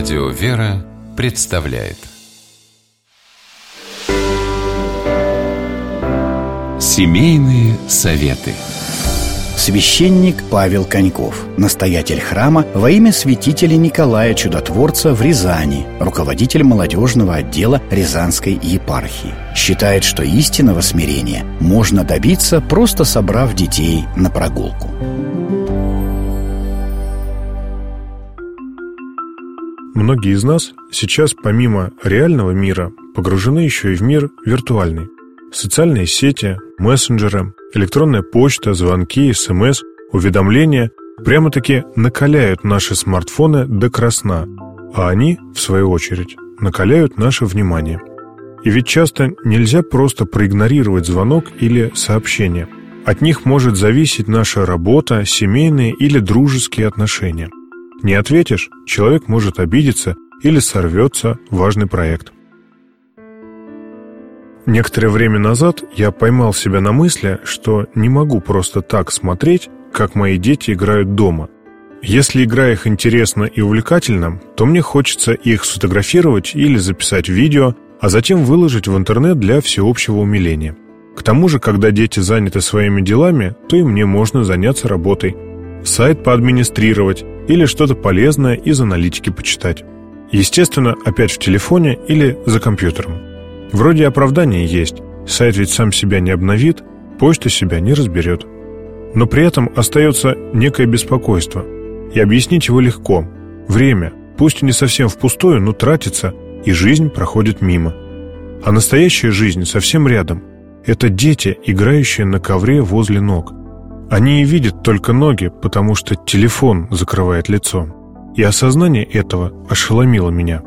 Радио «Вера» представляет Семейные советы Священник Павел Коньков, настоятель храма во имя святителя Николая Чудотворца в Рязани, руководитель молодежного отдела Рязанской епархии. Считает, что истинного смирения можно добиться, просто собрав детей на прогулку. Многие из нас сейчас помимо реального мира погружены еще и в мир виртуальный. Социальные сети, мессенджеры, электронная почта, звонки, СМС, уведомления прямо-таки накаляют наши смартфоны до красна, а они, в свою очередь, накаляют наше внимание. И ведь часто нельзя просто проигнорировать звонок или сообщение. От них может зависеть наша работа, семейные или дружеские отношения – не ответишь, человек может обидеться или сорвется важный проект. Некоторое время назад я поймал себя на мысли, что не могу просто так смотреть, как мои дети играют дома. Если игра их интересна и увлекательна, то мне хочется их сфотографировать или записать видео, а затем выложить в интернет для всеобщего умиления. К тому же, когда дети заняты своими делами, то и мне можно заняться работой. Сайт поадминистрировать, или что-то полезное из аналитики почитать. Естественно, опять в телефоне или за компьютером. Вроде оправдания есть, сайт ведь сам себя не обновит, почта себя не разберет. Но при этом остается некое беспокойство. И объяснить его легко. Время, пусть и не совсем впустую, но тратится, и жизнь проходит мимо. А настоящая жизнь совсем рядом. Это дети, играющие на ковре возле ног – они видят только ноги, потому что телефон закрывает лицо. И осознание этого ошеломило меня.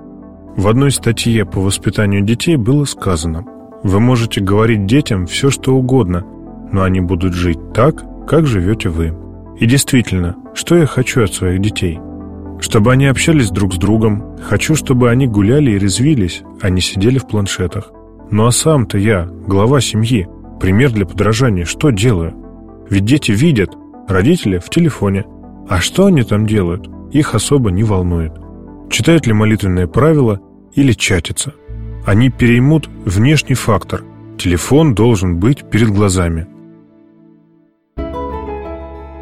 В одной статье по воспитанию детей было сказано, вы можете говорить детям все, что угодно, но они будут жить так, как живете вы. И действительно, что я хочу от своих детей? Чтобы они общались друг с другом, хочу, чтобы они гуляли и резвились, а не сидели в планшетах. Ну а сам-то я, глава семьи, пример для подражания, что делаю? Ведь дети видят, родители в телефоне. А что они там делают, их особо не волнует. Читают ли молитвенные правила или чатятся. Они переймут внешний фактор. Телефон должен быть перед глазами.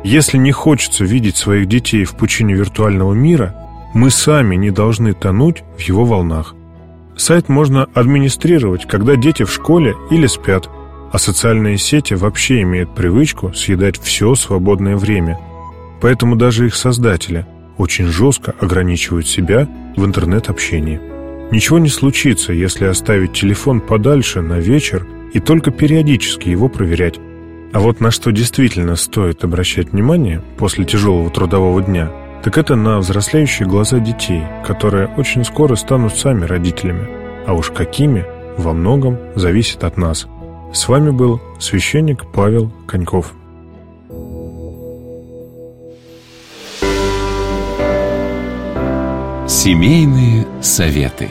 Если не хочется видеть своих детей в пучине виртуального мира, мы сами не должны тонуть в его волнах. Сайт можно администрировать, когда дети в школе или спят – а социальные сети вообще имеют привычку съедать все свободное время. Поэтому даже их создатели очень жестко ограничивают себя в интернет-общении. Ничего не случится, если оставить телефон подальше на вечер и только периодически его проверять. А вот на что действительно стоит обращать внимание после тяжелого трудового дня, так это на взрослеющие глаза детей, которые очень скоро станут сами родителями. А уж какими, во многом зависит от нас – с вами был священник Павел Коньков. Семейные советы.